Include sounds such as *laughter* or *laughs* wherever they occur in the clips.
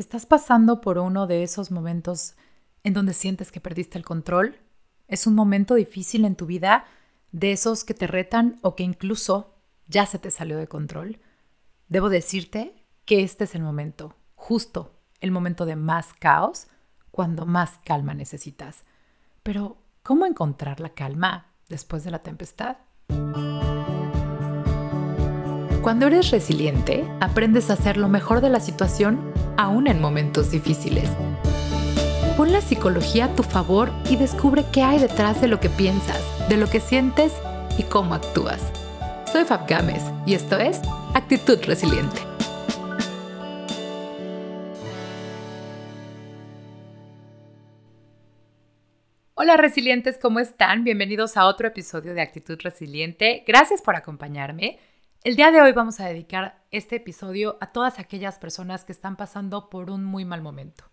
¿Estás pasando por uno de esos momentos en donde sientes que perdiste el control? ¿Es un momento difícil en tu vida de esos que te retan o que incluso ya se te salió de control? Debo decirte que este es el momento, justo el momento de más caos, cuando más calma necesitas. Pero, ¿cómo encontrar la calma después de la tempestad? Cuando eres resiliente, aprendes a hacer lo mejor de la situación aún en momentos difíciles. Pon la psicología a tu favor y descubre qué hay detrás de lo que piensas, de lo que sientes y cómo actúas. Soy Fab Gámez y esto es Actitud Resiliente. Hola resilientes, ¿cómo están? Bienvenidos a otro episodio de Actitud Resiliente. Gracias por acompañarme. El día de hoy vamos a dedicar este episodio a todas aquellas personas que están pasando por un muy mal momento.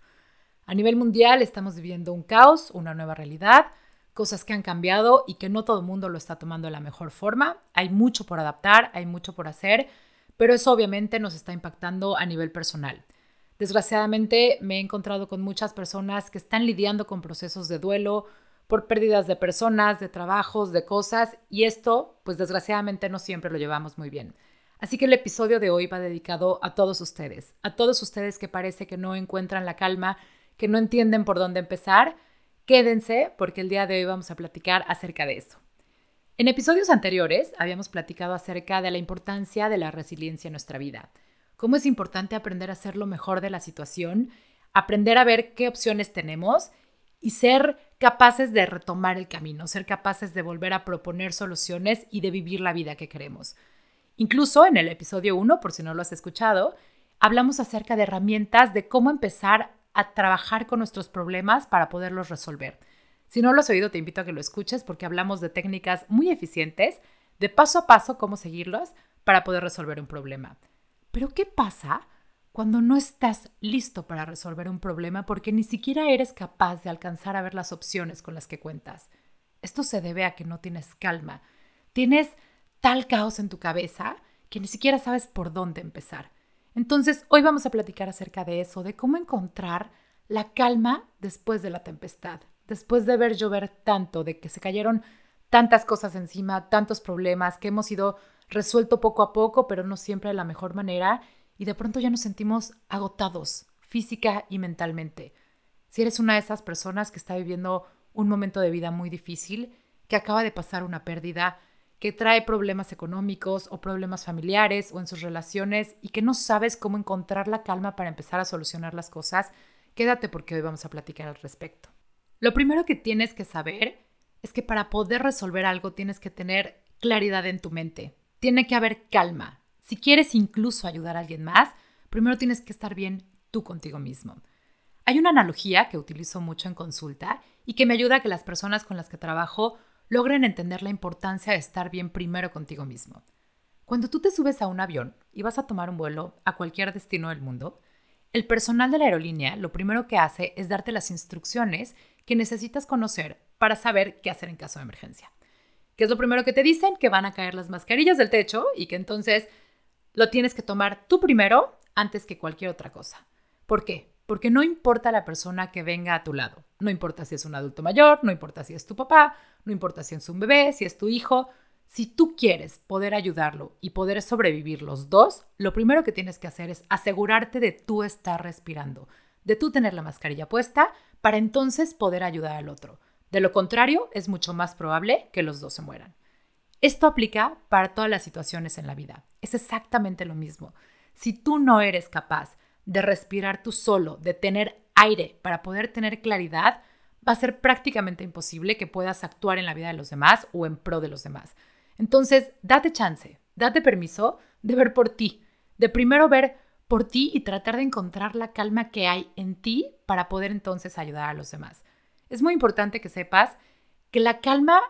A nivel mundial estamos viviendo un caos, una nueva realidad, cosas que han cambiado y que no todo el mundo lo está tomando de la mejor forma. Hay mucho por adaptar, hay mucho por hacer, pero eso obviamente nos está impactando a nivel personal. Desgraciadamente me he encontrado con muchas personas que están lidiando con procesos de duelo, por pérdidas de personas, de trabajos, de cosas, y esto, pues desgraciadamente no siempre lo llevamos muy bien. Así que el episodio de hoy va dedicado a todos ustedes, a todos ustedes que parece que no encuentran la calma, que no entienden por dónde empezar. Quédense porque el día de hoy vamos a platicar acerca de eso. En episodios anteriores habíamos platicado acerca de la importancia de la resiliencia en nuestra vida, cómo es importante aprender a hacer lo mejor de la situación, aprender a ver qué opciones tenemos y ser capaces de retomar el camino, ser capaces de volver a proponer soluciones y de vivir la vida que queremos. Incluso en el episodio 1, por si no lo has escuchado, hablamos acerca de herramientas de cómo empezar a trabajar con nuestros problemas para poderlos resolver. Si no lo has oído, te invito a que lo escuches porque hablamos de técnicas muy eficientes, de paso a paso cómo seguirlos para poder resolver un problema. Pero ¿qué pasa cuando no estás listo para resolver un problema porque ni siquiera eres capaz de alcanzar a ver las opciones con las que cuentas. Esto se debe a que no tienes calma. Tienes tal caos en tu cabeza que ni siquiera sabes por dónde empezar. Entonces, hoy vamos a platicar acerca de eso, de cómo encontrar la calma después de la tempestad, después de ver llover tanto, de que se cayeron tantas cosas encima, tantos problemas que hemos ido resuelto poco a poco, pero no siempre de la mejor manera y de pronto ya nos sentimos agotados física y mentalmente. Si eres una de esas personas que está viviendo un momento de vida muy difícil, que acaba de pasar una pérdida, que trae problemas económicos o problemas familiares o en sus relaciones y que no sabes cómo encontrar la calma para empezar a solucionar las cosas, quédate porque hoy vamos a platicar al respecto. Lo primero que tienes que saber es que para poder resolver algo tienes que tener claridad en tu mente. Tiene que haber calma, si quieres incluso ayudar a alguien más, primero tienes que estar bien tú contigo mismo. Hay una analogía que utilizo mucho en consulta y que me ayuda a que las personas con las que trabajo logren entender la importancia de estar bien primero contigo mismo. Cuando tú te subes a un avión y vas a tomar un vuelo a cualquier destino del mundo, el personal de la aerolínea lo primero que hace es darte las instrucciones que necesitas conocer para saber qué hacer en caso de emergencia. ¿Qué es lo primero que te dicen? Que van a caer las mascarillas del techo y que entonces lo tienes que tomar tú primero antes que cualquier otra cosa. ¿Por qué? Porque no importa la persona que venga a tu lado. No importa si es un adulto mayor, no importa si es tu papá, no importa si es un bebé, si es tu hijo. Si tú quieres poder ayudarlo y poder sobrevivir los dos, lo primero que tienes que hacer es asegurarte de tú estar respirando, de tú tener la mascarilla puesta para entonces poder ayudar al otro. De lo contrario, es mucho más probable que los dos se mueran. Esto aplica para todas las situaciones en la vida. Es exactamente lo mismo. Si tú no eres capaz de respirar tú solo, de tener aire para poder tener claridad, va a ser prácticamente imposible que puedas actuar en la vida de los demás o en pro de los demás. Entonces, date chance, date permiso de ver por ti, de primero ver por ti y tratar de encontrar la calma que hay en ti para poder entonces ayudar a los demás. Es muy importante que sepas que la calma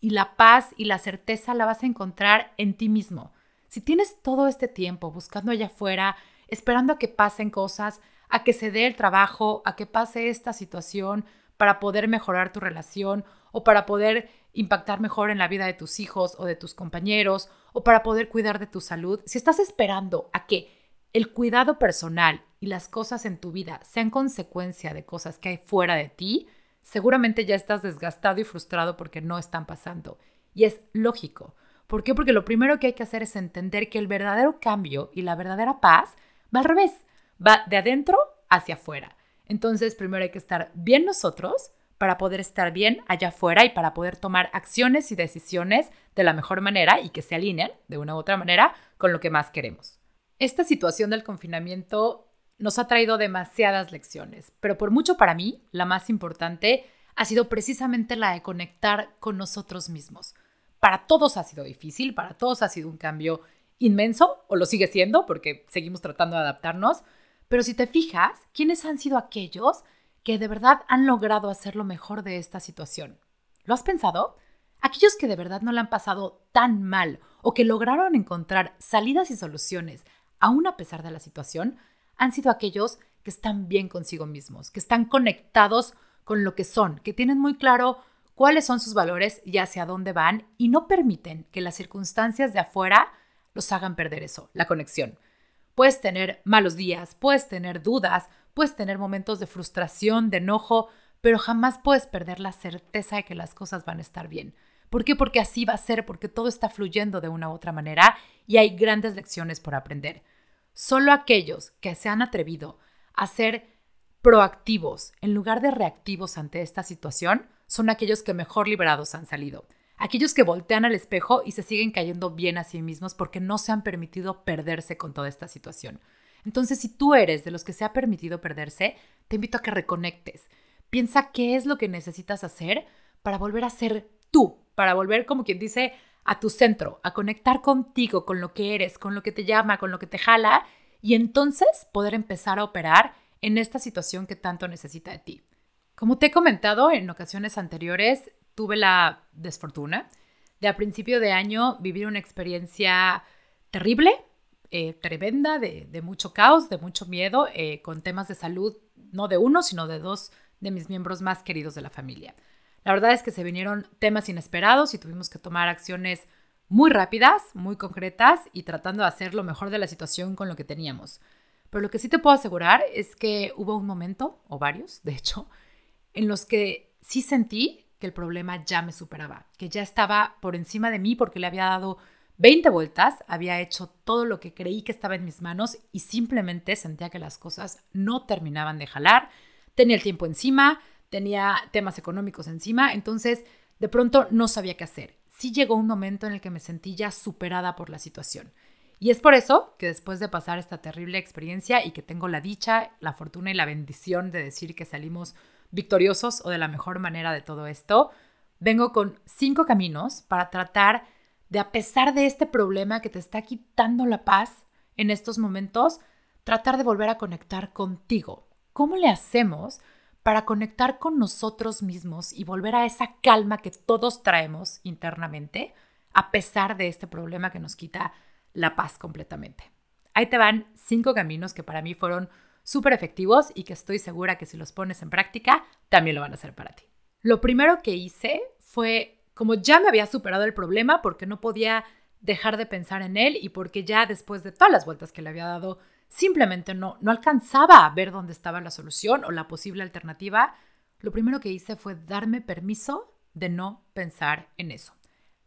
y la paz y la certeza la vas a encontrar en ti mismo. Si tienes todo este tiempo buscando allá afuera, esperando a que pasen cosas, a que se dé el trabajo, a que pase esta situación para poder mejorar tu relación o para poder impactar mejor en la vida de tus hijos o de tus compañeros o para poder cuidar de tu salud, si estás esperando a que el cuidado personal y las cosas en tu vida sean consecuencia de cosas que hay fuera de ti, seguramente ya estás desgastado y frustrado porque no están pasando. Y es lógico. ¿Por qué? Porque lo primero que hay que hacer es entender que el verdadero cambio y la verdadera paz va al revés, va de adentro hacia afuera. Entonces, primero hay que estar bien nosotros para poder estar bien allá afuera y para poder tomar acciones y decisiones de la mejor manera y que se alineen de una u otra manera con lo que más queremos. Esta situación del confinamiento nos ha traído demasiadas lecciones, pero por mucho para mí, la más importante ha sido precisamente la de conectar con nosotros mismos. Para todos ha sido difícil, para todos ha sido un cambio inmenso, o lo sigue siendo, porque seguimos tratando de adaptarnos, pero si te fijas, ¿quiénes han sido aquellos que de verdad han logrado hacer lo mejor de esta situación? ¿Lo has pensado? Aquellos que de verdad no le han pasado tan mal o que lograron encontrar salidas y soluciones, aún a pesar de la situación, han sido aquellos que están bien consigo mismos, que están conectados con lo que son, que tienen muy claro cuáles son sus valores y hacia dónde van y no permiten que las circunstancias de afuera los hagan perder eso, la conexión. Puedes tener malos días, puedes tener dudas, puedes tener momentos de frustración, de enojo, pero jamás puedes perder la certeza de que las cosas van a estar bien. ¿Por qué? Porque así va a ser, porque todo está fluyendo de una u otra manera y hay grandes lecciones por aprender. Solo aquellos que se han atrevido a ser proactivos en lugar de reactivos ante esta situación son aquellos que mejor liberados han salido. Aquellos que voltean al espejo y se siguen cayendo bien a sí mismos porque no se han permitido perderse con toda esta situación. Entonces, si tú eres de los que se ha permitido perderse, te invito a que reconectes. Piensa qué es lo que necesitas hacer para volver a ser tú, para volver, como quien dice, a tu centro, a conectar contigo, con lo que eres, con lo que te llama, con lo que te jala, y entonces poder empezar a operar en esta situación que tanto necesita de ti. Como te he comentado en ocasiones anteriores, tuve la desfortuna de a principio de año vivir una experiencia terrible, eh, tremenda, de, mucho caos, de mucho miedo, eh, con temas de salud, no de uno, sino de dos de mis miembros más queridos de la familia. La verdad es que se vinieron temas inesperados y tuvimos que tomar acciones muy rápidas, muy concretas y tratando de hacer lo mejor de la situación con lo que teníamos. Pero lo que sí te puedo asegurar es que hubo un momento, o varios, de hecho, en los que sí sentí que el problema ya me superaba, que ya estaba por encima de mí porque le había dado 20 vueltas, había hecho todo lo que creí que estaba en mis manos y simplemente sentía que las cosas no terminaban de jalar. Tenía el tiempo encima, tenía temas económicos encima, entonces de pronto no sabía qué hacer. Sí llegó un momento en el que me sentí ya superada por la situación. Y es por eso que después de pasar esta terrible experiencia y que tengo la dicha, la fortuna y la bendición de decir que salimos victoriosos o de la mejor manera de todo esto, vengo con cinco caminos para tratar de, a pesar de este problema que te está quitando la paz en estos momentos, tratar de volver a conectar contigo. ¿Cómo le hacemos para conectar con nosotros mismos y volver a esa calma que todos traemos internamente, a pesar de este problema que nos quita la paz completamente. Ahí te van cinco caminos que para mí fueron súper efectivos y que estoy segura que si los pones en práctica, también lo van a hacer para ti. Lo primero que hice fue, como ya me había superado el problema porque no podía dejar de pensar en él y porque ya después de todas las vueltas que le había dado simplemente no, no alcanzaba a ver dónde estaba la solución o la posible alternativa, lo primero que hice fue darme permiso de no pensar en eso,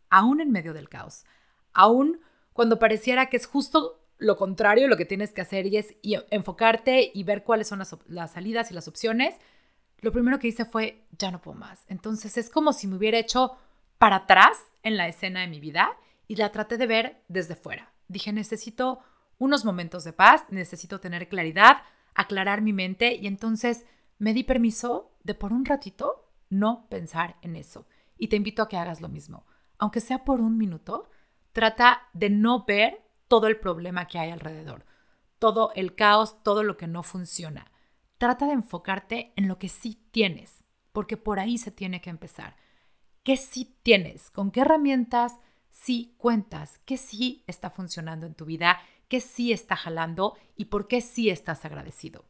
aún en medio del caos, aún cuando pareciera que es justo lo contrario lo que tienes que hacer y es enfocarte y ver cuáles son las, las salidas y las opciones, lo primero que hice fue, ya no puedo más. Entonces es como si me hubiera hecho para atrás en la escena de mi vida y la traté de ver desde fuera. Dije, necesito unos momentos de paz, necesito tener claridad, aclarar mi mente y entonces me di permiso de por un ratito no pensar en eso. Y te invito a que hagas lo mismo. Aunque sea por un minuto, trata de no ver todo el problema que hay alrededor, todo el caos, todo lo que no funciona. Trata de enfocarte en lo que sí tienes, porque por ahí se tiene que empezar. ¿Qué sí tienes? ¿Con qué herramientas sí cuentas? ¿Qué sí está funcionando en tu vida? Qué sí está jalando y por qué sí estás agradecido.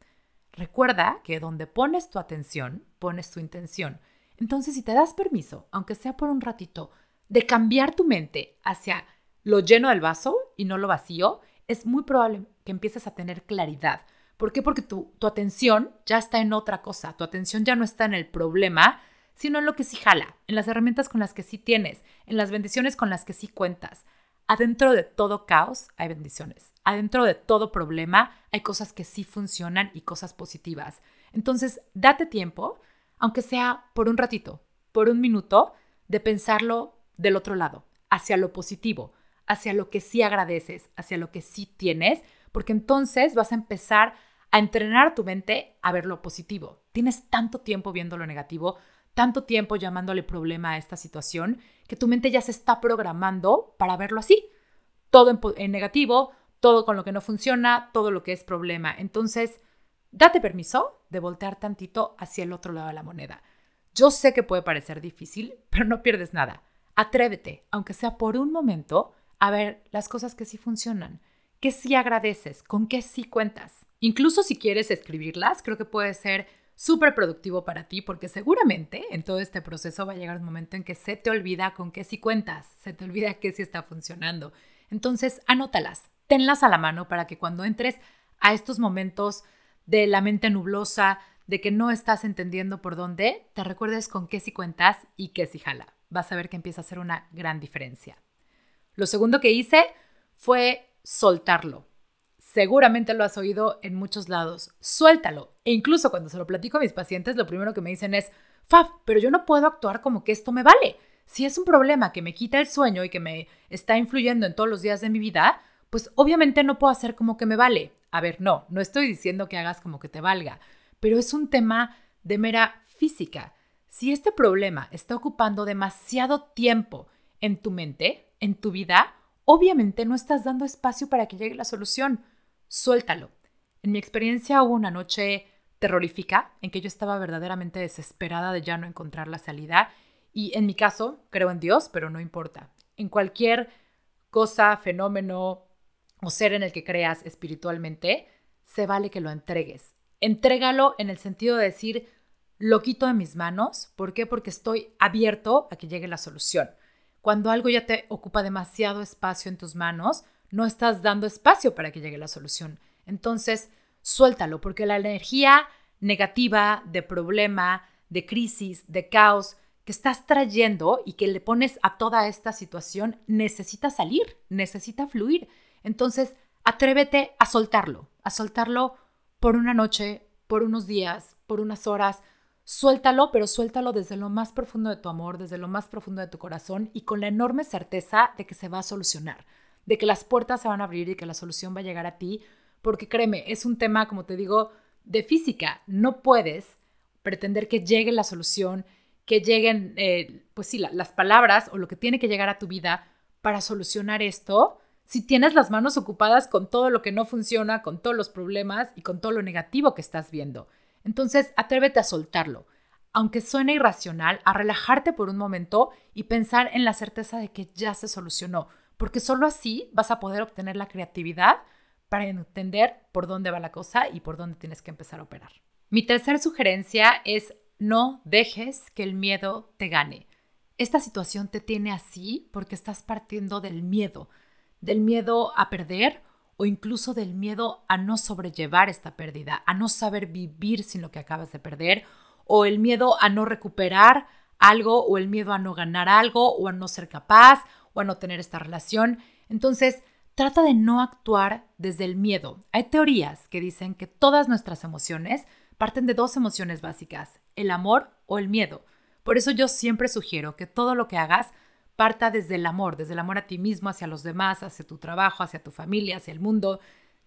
Recuerda que donde pones tu atención, pones tu intención. Entonces, si te das permiso, aunque sea por un ratito, de cambiar tu mente hacia lo lleno del vaso y no lo vacío, es muy probable que empieces a tener claridad, ¿Por qué? Porque tu, tu atención ya está en otra cosa, tu atención ya no está en el problema, sino en lo que sí jala, en las herramientas con las que sí tienes, en las bendiciones con las que sí cuentas. Adentro de todo caos hay bendiciones. Adentro de todo problema hay cosas que sí funcionan y cosas positivas. Entonces, date tiempo, aunque sea por un ratito, por un minuto, de pensarlo del otro lado, hacia lo positivo, hacia lo que sí agradeces, hacia lo que sí tienes, porque entonces vas a empezar a entrenar tu mente a ver lo positivo. Tienes tanto tiempo viendo lo negativo, tanto tiempo llamándole problema a esta situación, que tu mente ya se está programando para verlo así. Todo en, negativo, todo con lo que no funciona, todo lo que es problema. Entonces, date permiso de voltear tantito hacia el otro lado de la moneda. Yo sé que puede parecer difícil, *laughs* pero no pierdes nada. Atrévete, aunque sea por un momento, a ver las cosas que sí funcionan, que sí agradeces, con qué sí cuentas. Incluso si quieres escribirlas, creo que puede ser súper productivo para ti porque seguramente en todo este proceso va a llegar un momento en que se te olvida con qué sí cuentas, se te olvida qué sí está funcionando. Entonces, anótalas, tenlas a la mano para que cuando entres a estos momentos de la mente nublosa, de que no estás entendiendo por dónde, te recuerdes con qué sí cuentas y qué sí jala. Vas a ver que empieza a hacer una gran diferencia. Lo segundo que hice fue soltarlo. Seguramente lo has oído en muchos lados. Suéltalo. E incluso cuando se lo platico a mis pacientes, lo primero que me dicen es, Fab, pero yo no puedo actuar como que esto me vale. Si es un problema que me quita el sueño y que me está influyendo en todos los días de mi vida, pues obviamente no puedo hacer como que me vale. A ver, no, no estoy diciendo que hagas como que te valga, pero es un tema de mera física. Si este problema está ocupando demasiado tiempo en tu mente, en tu vida, obviamente no estás dando espacio para que llegue la solución. Suéltalo. En mi experiencia hubo una noche terrorífica en que yo estaba verdaderamente desesperada de ya no encontrar la salida y en mi caso creo en Dios, pero no importa. En cualquier cosa, fenómeno o ser en el que creas espiritualmente, se vale que lo entregues. Entrégalo en el sentido de decir, lo quito de mis manos. ¿Por qué? Porque estoy abierto a que llegue la solución. Cuando algo ya te ocupa demasiado espacio en tus manos, no estás dando espacio para que llegue la solución. Entonces, suéltalo, porque la energía negativa, de problema, de crisis, de caos que estás trayendo y que le pones a toda esta situación necesita salir, necesita fluir. Entonces, atrévete a soltarlo, a soltarlo por una noche, por unos días, por unas horas. Suéltalo, pero suéltalo desde lo más profundo de tu amor, desde lo más profundo de tu corazón y con la enorme certeza de que se va a solucionar, de que las puertas se van a abrir y que la solución va a llegar a ti, porque créeme, es un tema, como te digo, de física. No puedes pretender que llegue la solución, que lleguen, eh, pues sí, las palabras o lo que tiene que llegar a tu vida para solucionar esto si tienes las manos ocupadas con todo lo que no funciona, con todos los problemas y con todo lo negativo que estás viendo. Entonces, atrévete a soltarlo. Aunque suene irracional, a relajarte por un momento y pensar en la certeza de que ya se solucionó, porque solo así vas a poder obtener la creatividad para entender por dónde va la cosa y por dónde tienes que empezar a operar. Mi tercera sugerencia es no dejes que el miedo te gane. Esta situación te tiene así porque estás partiendo del miedo, del miedo a perder o incluso del miedo a no sobrellevar esta pérdida, a no saber vivir sin lo que acabas de perder, o el miedo a no recuperar algo, o el miedo a no ganar algo, o a no ser capaz, o a no tener esta relación. Entonces, trata de no actuar desde el miedo. Hay teorías que dicen que todas nuestras emociones parten de dos emociones básicas, el amor o el miedo. Por eso yo siempre sugiero que todo lo que hagas parta desde el amor, desde el amor a ti mismo, hacia los demás, hacia tu trabajo, hacia tu familia, hacia el mundo.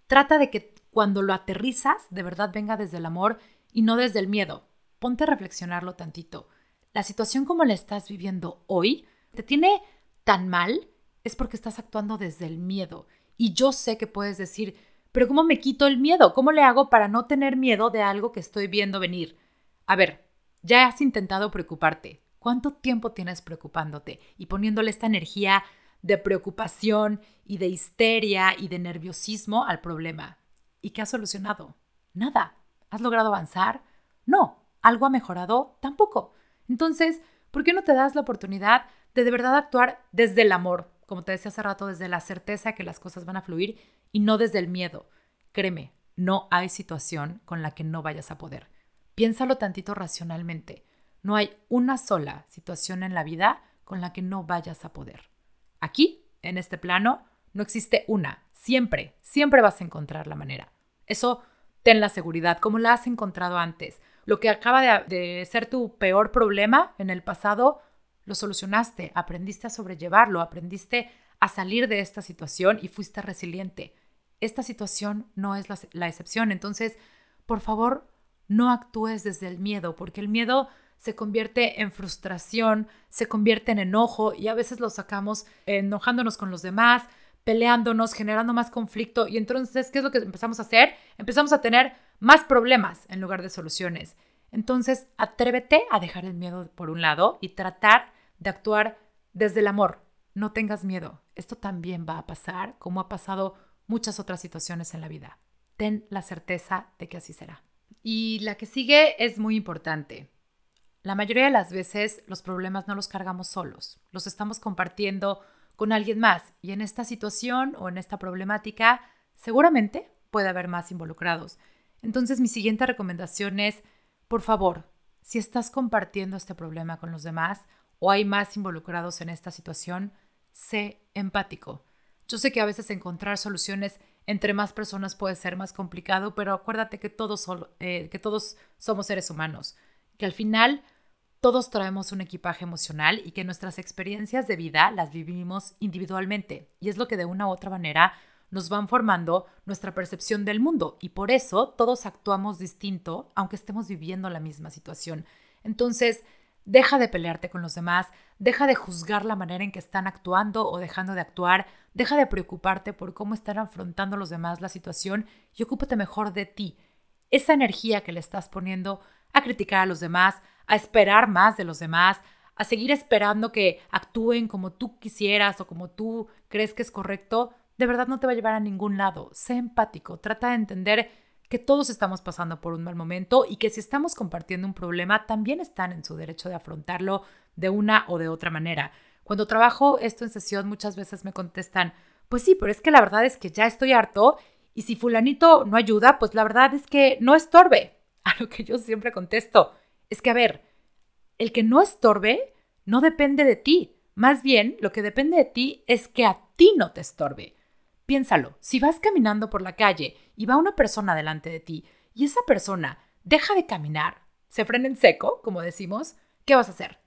Trata de que cuando lo aterrizas, de verdad venga desde el amor y no desde el miedo. Ponte a reflexionarlo tantito. La situación como la estás viviendo hoy te tiene tan mal es porque estás actuando desde el miedo. Y yo sé que puedes decir, pero ¿cómo me quito el miedo? ¿Cómo le hago para no tener miedo de algo que estoy viendo venir? A ver, ya has intentado preocuparte, ¿Cuánto tiempo tienes preocupándote y poniéndole esta energía de preocupación y de histeria y de nerviosismo al problema? ¿Y qué has solucionado? Nada. ¿Has logrado avanzar? No. ¿Algo ha mejorado? Tampoco. Entonces, ¿por qué no te das la oportunidad de de verdad actuar desde el amor? Como te decía hace rato, desde la certeza que las cosas van a fluir y no desde el miedo. Créeme, no hay situación con la que no vayas a poder. Piénsalo tantito racionalmente. No hay una sola situación en la vida con la que no vayas a poder. Aquí, en este plano, no existe una. Siempre, siempre vas a encontrar la manera. Eso ten la seguridad, como la has encontrado antes. Lo que acaba de, ser tu peor problema en el pasado, lo solucionaste, aprendiste a sobrellevarlo, aprendiste a salir de esta situación y fuiste resiliente. Esta situación no es la, la excepción. Entonces, por favor, no actúes desde el miedo, porque el miedo se convierte en frustración, se convierte en enojo y a veces lo sacamos enojándonos con los demás, peleándonos, generando más conflicto y entonces, ¿qué es lo que empezamos a hacer? Empezamos a tener más problemas en lugar de soluciones. Entonces, atrévete a dejar el miedo por un lado y tratar de actuar desde el amor. No tengas miedo. Esto también va a pasar, como ha pasado muchas otras situaciones en la vida. Ten la certeza de que así será. Y la que sigue es muy importante. La mayoría de las veces los problemas no los cargamos solos, los estamos compartiendo con alguien más y en esta situación o en esta problemática seguramente puede haber más involucrados. Entonces mi siguiente recomendación es, por favor, si estás compartiendo este problema con los demás o hay más involucrados en esta situación, sé empático. Yo sé que a veces encontrar soluciones entre más personas puede ser más complicado, pero acuérdate que todos, eh, que todos somos seres humanos, que al final todos traemos un equipaje emocional y que nuestras experiencias de vida las vivimos individualmente y es lo que de una u otra manera nos van formando nuestra percepción del mundo y por eso todos actuamos distinto aunque estemos viviendo la misma situación. Entonces, deja de pelearte con los demás, deja de juzgar la manera en que están actuando o dejando de actuar, deja de preocuparte por cómo están afrontando los demás la situación y ocúpate mejor de ti. Esa energía que le estás poniendo a criticar a los demás, a esperar más de los demás, a seguir esperando que actúen como tú quisieras o como tú crees que es correcto, de verdad no te va a llevar a ningún lado. Sé empático, trata de entender que todos estamos pasando por un mal momento y que si estamos compartiendo un problema, también están en su derecho de afrontarlo de una o de otra manera. Cuando trabajo esto en sesión, muchas veces me contestan, pues sí, pero es que la verdad es que ya estoy harto y si fulanito no ayuda, pues la verdad es que no estorbe. *laughs* A lo que yo siempre contesto, es que, a ver, el que no estorbe no depende de ti. Más bien, lo que depende de ti es que a ti no te estorbe. Piénsalo, si vas caminando por la calle y va una persona delante de ti y esa persona deja de caminar, se frena en seco, como decimos, ¿qué vas a hacer?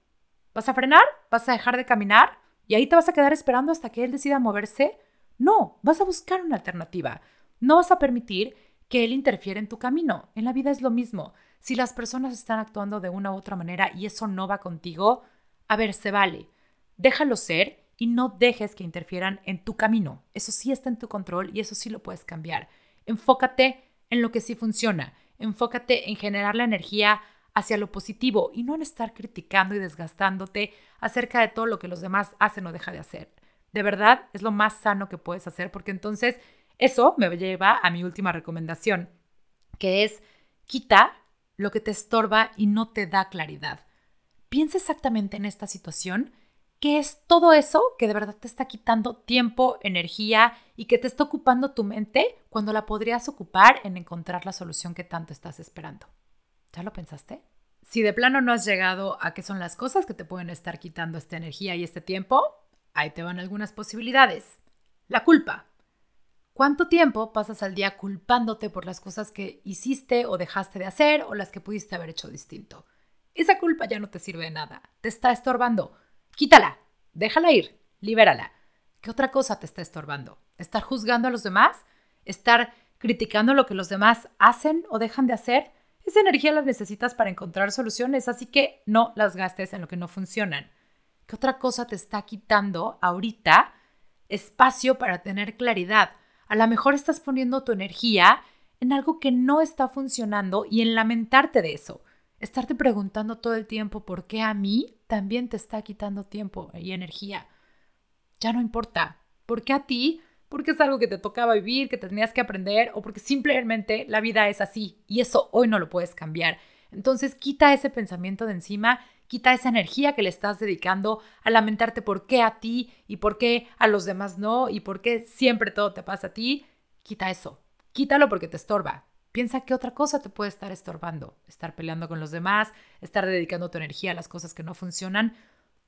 ¿Vas a frenar? ¿Vas a dejar de caminar? ¿Y ahí te vas a quedar esperando hasta que él decida moverse? No, vas a buscar una alternativa. No vas a permitir que él interfiera en tu camino. En la vida es lo mismo. Si las personas están actuando de una u otra manera y eso no va contigo, a ver, se vale. Déjalo ser y no dejes que interfieran en tu camino. Eso sí está en tu control y eso sí lo puedes cambiar. Enfócate en lo que sí funciona. Enfócate en generar la energía hacia lo positivo y no en estar criticando y desgastándote acerca de todo lo que los demás hacen o dejan de hacer. De verdad, es lo más sano que puedes hacer porque entonces eso me lleva a mi última recomendación, que es quita lo que te estorba y no te da claridad. Piensa exactamente en esta situación, qué es todo eso que de verdad te está quitando tiempo, energía y que te está ocupando tu mente cuando la podrías ocupar en encontrar la solución que tanto estás esperando. ¿Ya lo pensaste? Si de plano no has llegado a qué son las cosas que te pueden estar quitando esta energía y este tiempo, ahí te van algunas posibilidades. La culpa. ¿Cuánto tiempo pasas al día culpándote por las cosas que hiciste o dejaste de hacer o las que pudiste haber hecho distinto? Esa culpa ya no te sirve de nada, te está estorbando. Quítala, déjala ir, libérala. ¿Qué otra cosa te está estorbando? ¿Estar juzgando a los demás? ¿Estar criticando lo que los demás hacen o dejan de hacer? Esa energía la necesitas para encontrar soluciones, así que no las gastes en lo que no funcionan. ¿Qué otra cosa te está quitando ahorita espacio para tener claridad? A lo mejor estás poniendo tu energía en algo que no está funcionando y en lamentarte de eso. Estarte preguntando todo el tiempo por qué a mí también te está quitando tiempo y energía. Ya no importa. ¿Por qué a ti? Porque es algo que te tocaba vivir, que tenías que aprender o porque simplemente la vida es así y eso hoy no lo puedes cambiar. Entonces quita ese pensamiento de encima Quita esa energía que le estás dedicando a lamentarte por qué a ti y por qué a los demás no y por qué siempre todo te pasa a ti. Quita eso. quítalo porque te estorba. Piensa qué otra cosa te puede estar estorbando. Estar peleando con los demás, estar dedicando tu energía a las cosas que no funcionan.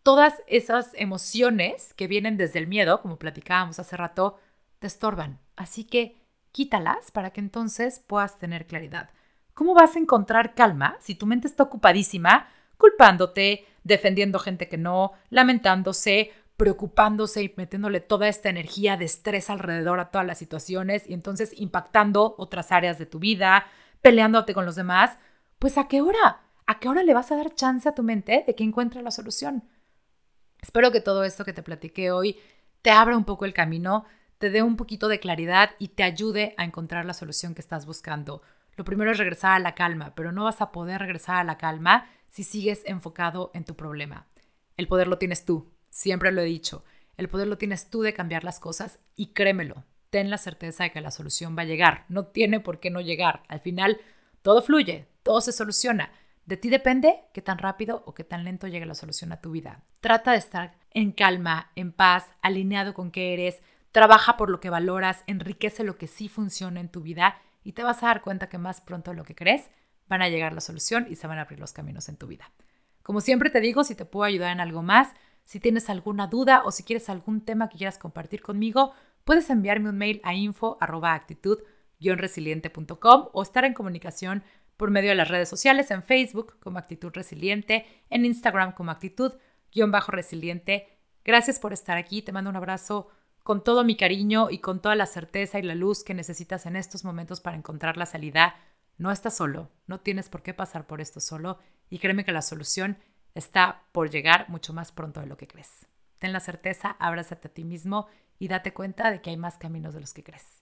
Todas esas emociones que vienen desde el miedo, como platicábamos hace rato, te estorban. Así que quítalas para que entonces puedas tener claridad. ¿Cómo vas a encontrar calma si tu mente está ocupadísima culpándote, defendiendo gente que no, lamentándose, preocupándose y metiéndole toda esta energía de estrés alrededor a todas las situaciones y entonces impactando otras áreas de tu vida, peleándote con los demás? Pues a qué hora? ¿A qué hora le vas a dar chance a tu mente de que encuentre la solución? Espero que todo esto que te platiqué hoy te abra un poco el camino te dé un poquito de claridad y te ayude a encontrar la solución que estás buscando. Lo primero es regresar a la calma, pero no vas a poder regresar a la calma si sigues enfocado en tu problema. El poder lo tienes tú, siempre lo he dicho. El poder lo tienes tú de cambiar las cosas y créemelo, ten la certeza de que la solución va a llegar. No tiene por qué no llegar. Al final, todo fluye, todo se soluciona. De ti depende qué tan rápido o qué tan lento llegue la solución a tu vida. Trata de estar en calma, en paz, alineado con qué eres, Trabaja por lo que valoras, enriquece lo que sí funciona en tu vida y te vas a dar cuenta que más pronto de lo que crees van a llegar la solución y se van a abrir los caminos en tu vida. Como siempre te digo, si te puedo ayudar en algo más, si tienes alguna duda o si quieres algún tema que quieras compartir conmigo, puedes enviarme un mail a info@actitud-resiliente.com o estar en comunicación por medio de las redes sociales en Facebook como Actitud Resiliente, en Instagram como Actitud-resiliente. Gracias por estar aquí, te mando un abrazo con todo mi cariño y con toda la certeza y la luz que necesitas en estos momentos para encontrar la salida. No estás solo, no tienes por qué pasar por esto solo y créeme que la solución está por llegar mucho más pronto de lo que crees. Ten la certeza, abrázate a ti mismo y date cuenta de que hay más caminos de los que crees.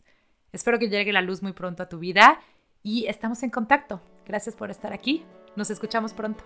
Espero que llegue la luz muy pronto a tu vida y estamos en contacto. Gracias por estar aquí. Nos escuchamos pronto.